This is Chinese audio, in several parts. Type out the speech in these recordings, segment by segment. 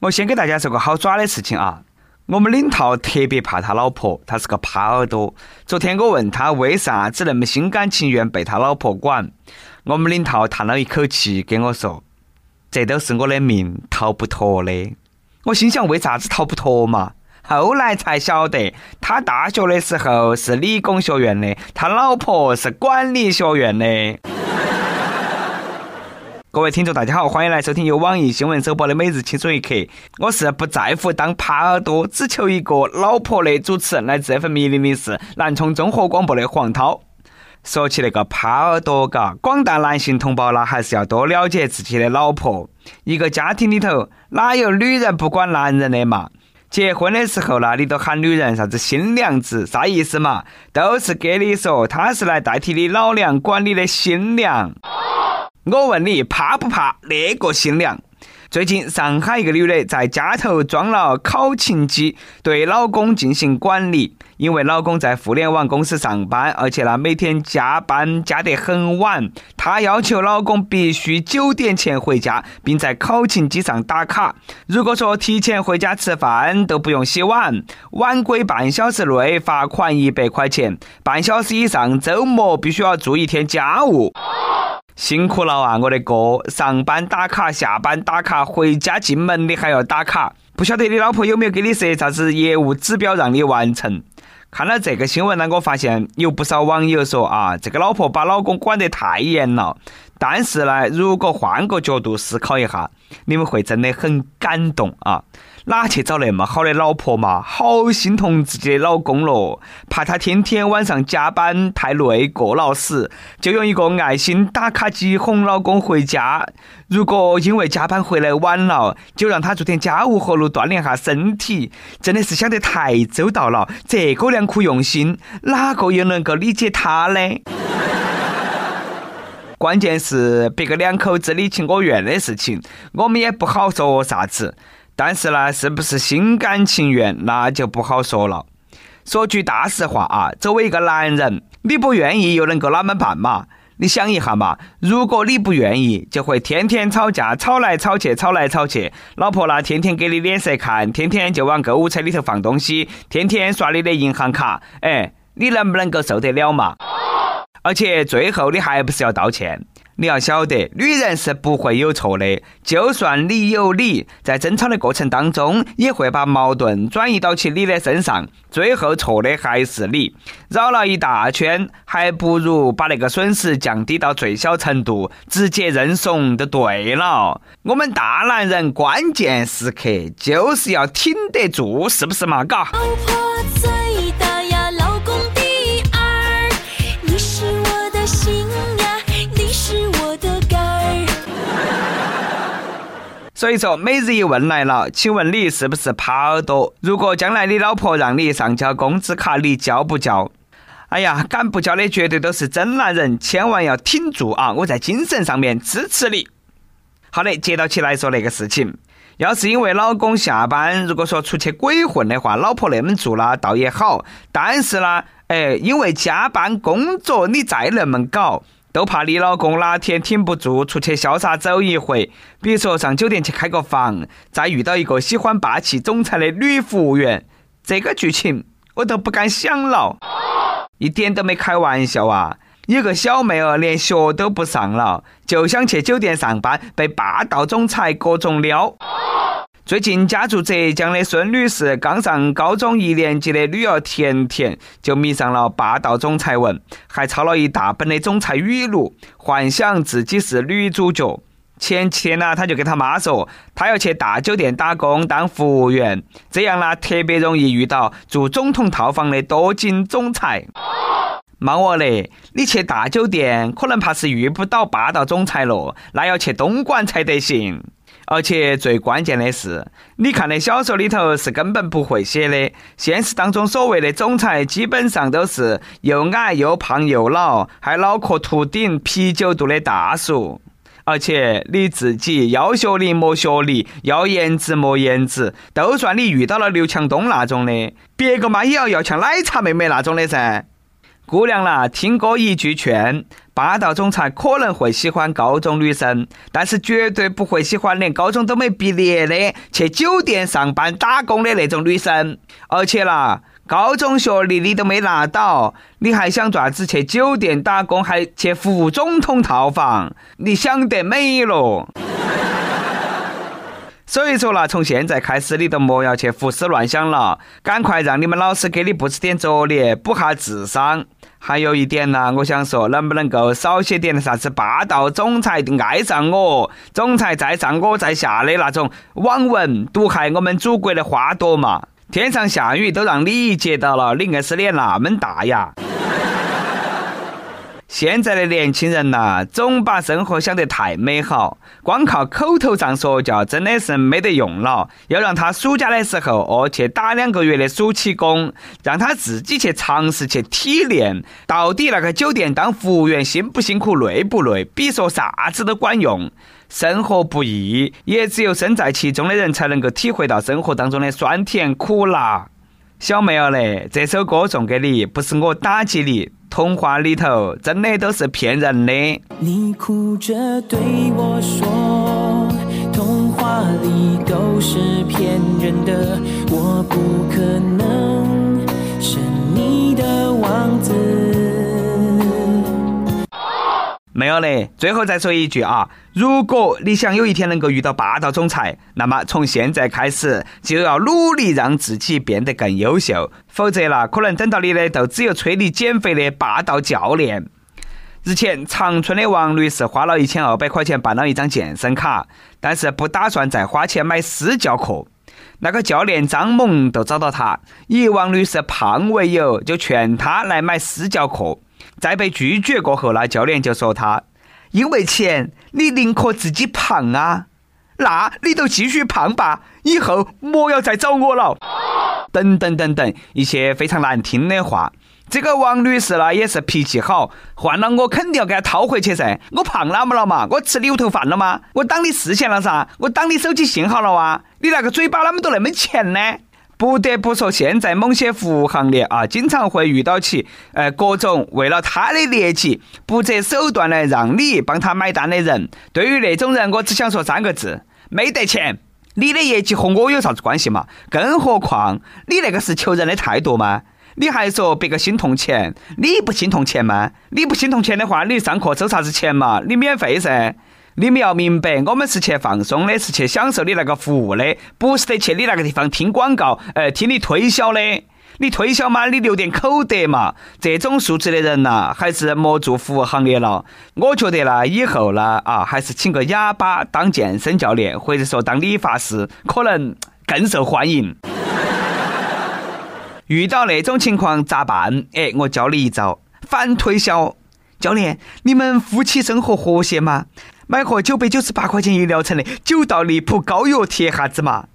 我先给大家说个好耍的事情啊。我们领导特别怕他老婆，他是个耙耳朵。昨天我问他为啥子那么心甘情愿被他老婆管，我们领导叹了一口气跟我说：“这都是我的命，逃不脱的。”我心想为啥子逃不脱嘛？后来才晓得，他大学的时候是理工学院的，他老婆是管理学院的。各位听众，大家好，欢迎来收听由网易新闻首播的《每日轻松一刻》。我是不在乎当耙耳朵，只求一个老婆的主持人，来自 FM 零零四南充综合广播的黄涛。说起那个耙耳朵，嘎，广大男性同胞呢，还是要多了解自己的老婆。一个家庭里头，哪有女人不管男人的嘛？结婚的时候呢，你都喊女人啥子新娘子，啥意思嘛？都是给你说，她是来代替你老娘管你的新娘。我问你，怕不怕那个新娘？最近，上海一个女的在家头装了考勤机，对老公进行管理。因为老公在互联网公司上班，而且呢每天加班加得很晚，她要求老公必须九点前回家，并在考勤机上打卡。如果说提前回家吃饭都不用洗碗，晚归半小时内罚款一百块钱，半小时以上周末必须要做一天家务。辛苦了啊，我的哥！上班打卡，下班打卡，回家进门你还要打卡，不晓得你老婆有没有给你设啥子业务指标让你完成？看了这个新闻呢，我发现有不少网友说啊，这个老婆把老公管得太严了。但是呢，如果换个角度思考一下，你们会真的很感动啊！哪去找那么好的老婆嘛？好心疼自己的老公咯，怕他天天晚上加班太累过劳死，就用一个爱心打卡机哄老公回家。如果因为加班回来晚了，就让他做点家务活路锻炼下身体。真的是想得太周到了，这个良苦用心，哪个又能够理解他呢？关键是别个两口子你情我愿的事情，我们也不好说啥子。但是呢，是不是心甘情愿，那就不好说了。说句大实话啊，作为一个男人，你不愿意又能够哪么办嘛？你想一下嘛，如果你不愿意，就会天天吵架，吵来吵去，吵来吵去。老婆呢，天天给你脸色看，天天就往购物车里头放东西，天天刷你的银行卡，哎，你能不能够受得了嘛？而且最后你还不是要道歉？你要晓得，女人是不会有错的。就算你有理，在争吵的过程当中，也会把矛盾转移到起你的身上，最后错的还是你。绕了一大圈，还不如把那个损失降低到最小程度，直接认怂就对了。我们大男人关键时刻就是要挺得住，是不是嘛？嘎。所以说，每日一问来了，请问你是不是耙耳朵？如果将来你老婆让你上交工资卡，你交不交？哎呀，敢不交的绝对都是真男人，千万要挺住啊！我在精神上面支持你。好的，接到起来说那个事情，要是因为老公下班，如果说出去鬼混的话，老婆那么做了倒也好。但是呢，哎，因为加班工作，你再那么搞。都怕你老公哪天挺不住，出去潇洒走一回。比如说上酒店去开个房，再遇到一个喜欢霸气总裁的女服务员，这个剧情我都不敢想了，一点都没开玩笑啊！有个小妹儿连学都不上了，就想去酒店上班，被霸道总裁各种撩。最近家住浙江的孙女士刚上高中一年级的女儿甜甜就迷上了霸道总裁文，还抄了一大本的总裁语录，幻想自己是女主角。前七天呢，她就跟她妈说，她要去大酒店打工当服务员，这样呢特别容易遇到住总统套房的多金总裁。妈我嘞，你去大酒店可能怕是遇不到霸道总裁了，那要去东莞才得行。而且最关键的是，你看的小说里头是根本不会写的，现实当中所谓的总裁基本上都是又矮又胖又老，还脑壳秃顶、啤酒肚的大叔。而且你自己要学历没学历，要颜值没颜值，都算你遇到了刘强东那种的，别个嘛也要要像奶茶妹妹那种的噻。姑娘啦，听哥一句劝，霸道总裁可能会喜欢高中女生，但是绝对不会喜欢连高中都没毕业的去酒店上班打工的那种女生。而且啦，高中学历你都没拿到，你还想爪子去酒店打工，还去副总统套房？你想得美咯！所以说啦，从现在开始，你都莫要去胡思乱想了，赶快让你们老师给你布置点作业，补下智商。还有一点呢，我想说，能不能够少写点啥子霸道总裁爱上我，总裁在上我在下的那种网文，毒害我们祖国的花朵嘛？天上下雨都让你接到了，你硬是脸那么大呀？现在的年轻人呐，总把生活想得太美好，光靠口头上说教真的是没得用了。要让他暑假的时候哦，去打两个月的暑期工，让他自己去尝试去体验，到底那个酒店当服务员辛不辛苦、累不累？比说啥子都管用。生活不易，也只有身在其中的人才能够体会到生活当中的酸甜苦辣。小妹儿嘞，这首歌送给你，不是我打击你。童话里头真的都是骗人的。你哭着对我说，童话里都是骗人的，我不可能是你的王子。没有嘞，最后再说一句啊，如果你想有一天能够遇到霸道总裁，那么从现在开始就要努力让自己变得更优秀，否则啦，可能等到你的都只有催你减肥的霸道教练。日前，长春的王女士花了一千二百块钱办了一张健身卡，但是不打算再花钱买私教课。那个教练张某都找到她，以王女士胖为由，就劝她来买私教课。在被拒绝过后，那教练就说他因为钱，你宁可自己胖啊？那你就继续胖吧，以后莫要再找我了。等等等等，一些非常难听的话。这个王女士呢，也是脾气好，换了我肯定要给她掏回去噻。我胖哪么了嘛？我吃牛头饭了吗？我挡你视线了噻？我挡你手机信号了哇？你那个嘴巴啷么都那么欠呢？不得不说，现在某些服务行业啊，经常会遇到起，呃，各种为了他的业绩不择手段来让你帮他买单的人。对于那种人，我只想说三个字：没得钱。你的业绩和我有啥子关系嘛？更何况你那个是求人的态度吗？你还说别个心痛钱，你不心痛钱吗？你不心痛钱的话，你上课收啥子钱嘛？你免费噻。你们要明白，我们是去放松的，是去享受你那个服务的，不是得去你那个地方听广告，呃，听你推销的。你推销嘛，你留点口德嘛。这种素质的人呐，还是莫做服务行业了。我觉得呢，以后呢，啊，还是请个哑巴当健身教练，或者说当理发师，可能 更受欢迎。遇到那种情况咋办？哎，我教你一招，反推销。教练，你们夫妻生活和谐吗？买盒九百九十八块钱一疗程的九道离谱膏药贴哈子嘛？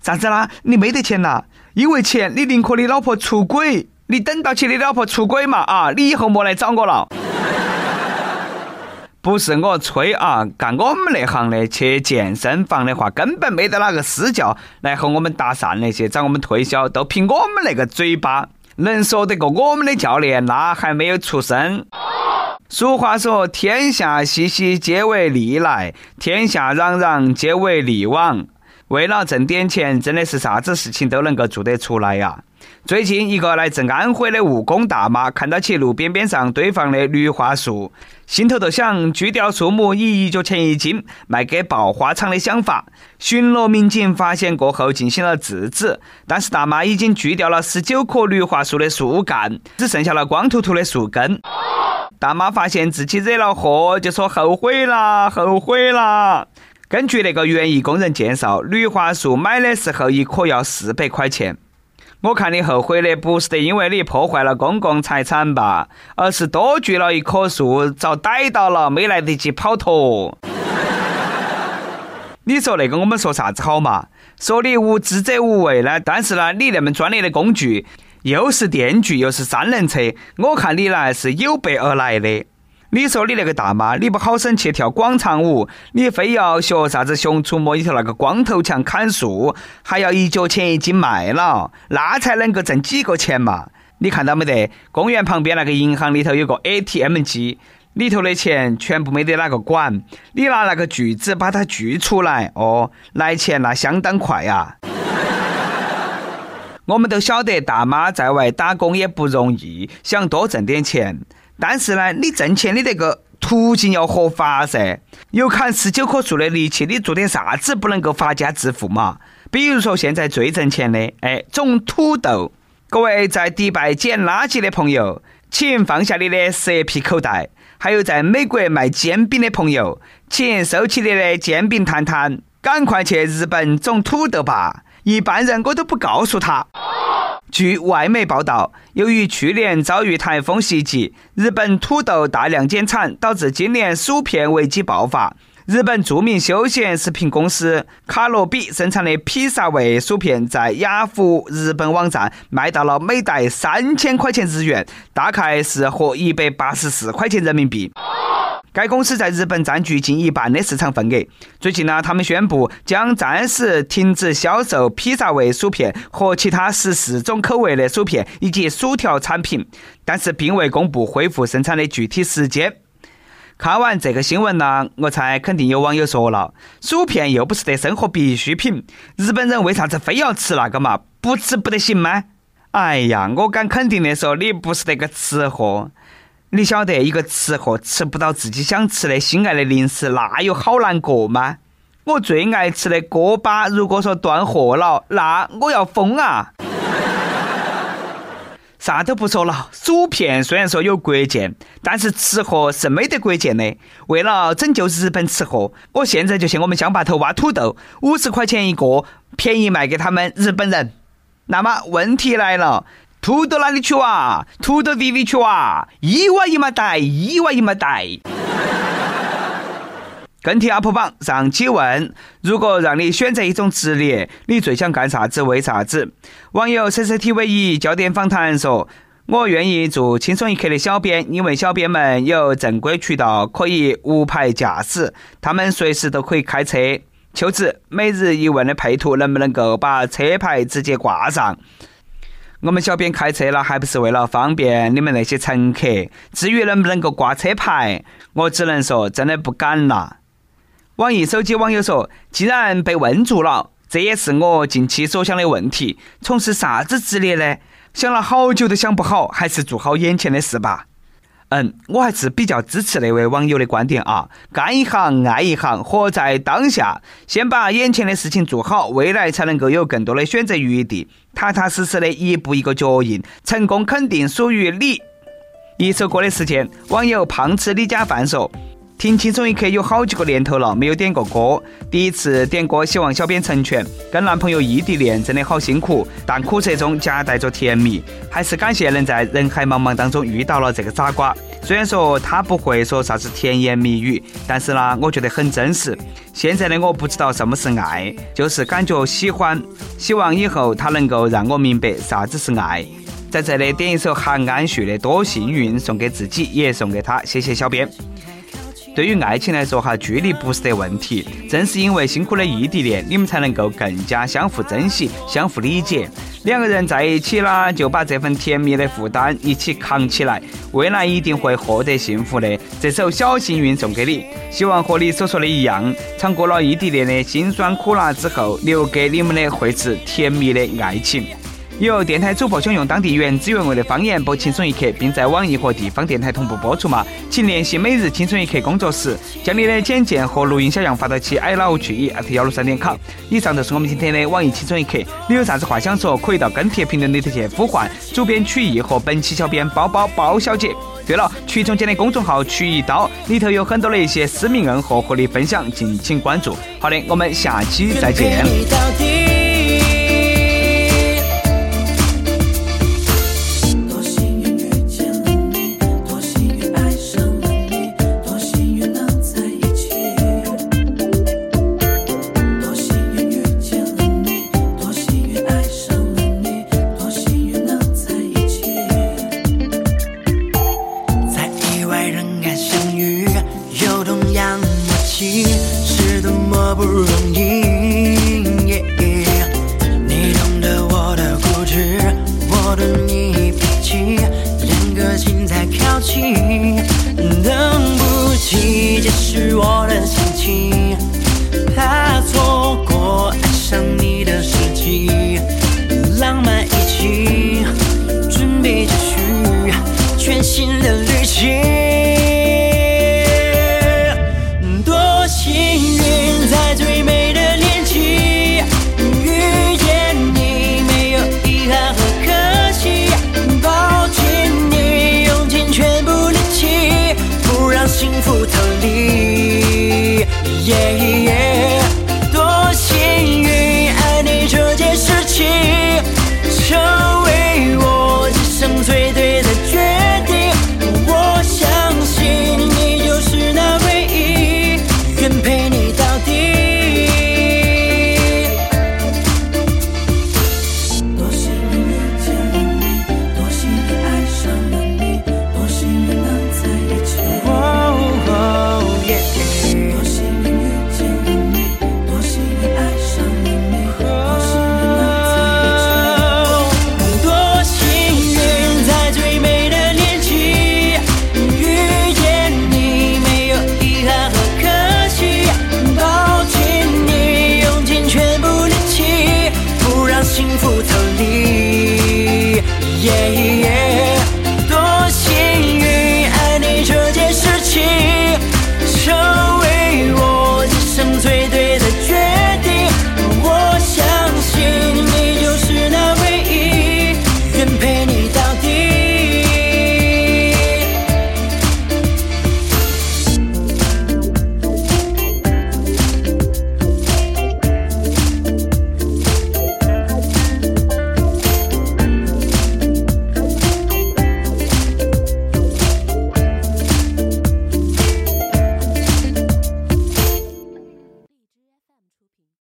啥子啦？你没得钱呐？因为钱，你宁可你老婆出轨，你等到起你老婆出轨嘛？啊，你以后莫来找我了。不是我吹啊，干我们那行的去健身房的话，根本没得哪个私教来和我们搭讪那些找我们推销，都凭我们那个嘴巴，能说得过我们的教练，那还没有出生。俗话说：“天下熙熙，皆为利来；天下攘攘，皆为利往。”为了挣点钱，真的是啥子事情都能够做得出来呀！最近，一个来自安徽的务工大妈看到起路边边上堆放的绿化树，心头就想锯掉树木以一角钱一斤卖给爆花厂的想法。巡逻民警发现过后进行了制止，但是大妈已经锯掉了十九棵绿化树的树干，只剩下了光秃秃的树根。大妈发现自己惹了祸，就说后悔了，后悔了。根据那个园艺工人介绍，绿化树买的时候一棵要四百块钱。我看你后悔的不是得因为你破坏了公共财产吧，而是多锯了一棵树，遭逮到了，没来得及跑脱。你说那个我们说啥子好嘛？说你无知者无畏呢？但是呢，你那么专业的工具。又是电锯又是三轮车，我看你呢是有备而来的。你说你那个大妈，你不好生去跳广场舞，你非要学啥子《熊出没》里头那个光头强砍树，还要一角钱一斤卖了，那才能够挣几个钱嘛？你看到没得？公园旁边那个银行里头有个 ATM 机，里头的钱全部没得哪个管，你拿那个锯子把它锯出来，哦，来钱那相当快呀。我们都晓得，大妈在外打工也不容易，想多挣点钱。但是呢，你挣钱的那个途径要合法噻。有砍十九棵树的力气，你做点啥子不能够发家致富嘛？比如说现在最挣钱的，哎，种土豆。各位在迪拜捡垃圾的朋友，请放下你的蛇皮口袋；还有在美国卖煎饼的朋友，请收起你的煎饼摊摊，赶快去日本种土豆吧。一般人我都不告诉他。据外媒报道，由于去年遭遇台风袭击，日本土豆大量减产，导致今年薯片危机爆发。日本著名休闲食品公司卡罗比生产的披萨味薯片，在雅虎日本网站卖到了每袋三千块钱日元，大概是合一百八十四块钱人民币。该公司在日本占据近一半的市场份额。最近呢，他们宣布将暂时停止销售披萨味薯片和其他十四种口味的薯片以及薯条产品，但是并未公布恢复生产的具体时间。看完这个新闻呢，我猜肯定有网友说了：薯片又不是得生活必需品，日本人为啥子非要吃那个嘛？不吃不得行吗？哎呀，我敢肯定的说，你不是那个吃货。你晓得一个吃货吃不到自己想吃的心爱的零食，那有好难过吗？我最爱吃的锅巴，如果说断货了，那我要疯啊！啥都不说了，薯片虽然说有国界，但是吃货是没得国界的。为了拯救日本吃货，我现在就去我们乡坝头挖土豆，五十块钱一个，便宜卖给他们日本人。那么问题来了。土豆哪里去挖？土豆地里去挖，一挖一麻袋，一挖一麻袋。跟帖 UP 榜上期问：如果让你选择一种职业，你最想干啥子？为啥子？网友 CCTV 一焦点访谈说：我愿意做轻松一刻的小编，因为小编们有正规渠道可以无牌驾驶，他们随时都可以开车。秋子每日一问的配图，能不能够把车牌直接挂上？我们小编开车了，还不是为了方便你们那些乘客？至于能不能够挂车牌，我只能说真的不敢了。网易手机网友说：“既然被问住了，这也是我近期所想的问题。从事啥子职业呢？想了好久都想不好，还是做好眼前的事吧。”嗯，我还是比较支持那位网友的观点啊，干一行爱一行，活在当下，先把眼前的事情做好，未来才能够有更多的选择余地，踏踏实实的一步一个脚印，成功肯定属于你。一首歌的时间，网友胖吃李家饭说。听轻松一刻有好几个年头了，没有点过歌。第一次点歌，希望小编成全。跟男朋友异地恋真的好辛苦，但苦涩中夹带着甜蜜。还是感谢能在人海茫茫当中遇到了这个傻瓜。虽然说他不会说啥子甜言蜜语，但是呢，我觉得很真实。现在的我不知道什么是爱，就是感觉喜欢。希望以后他能够让我明白啥子是爱。在这里点一首韩安旭的《多幸运》，送给自己，也送给他。谢谢小编。对于爱情来说，哈，距离不是得问题。正是因为辛苦的异地恋，你们才能够更加相互珍惜、相互理解。两个人在一起啦，就把这份甜蜜的负担一起扛起来，未来一定会获得幸福的。这首小幸运送给你，希望和你所说的一样，尝过了异地恋的辛酸苦辣之后，留给你们的会是甜蜜的爱情。有电台主播想用当地原汁原味的方言播《轻松一刻》，并在网易和地方电台同步播出吗？请联系每日《轻松一刻》工作室，将你的简介和录音小样发到其 i love 去一幺六三点 com。以上就是我们今天的网易《轻松一刻》，你有啥子话想说，可以到跟帖评论里头去呼唤主编曲艺和本期小编包包包小姐。对了，曲总监的公众号“曲一刀”里头有很多的一些私密硬和和你分享，敬请关注。好的，我们下期再见。幸福逃离。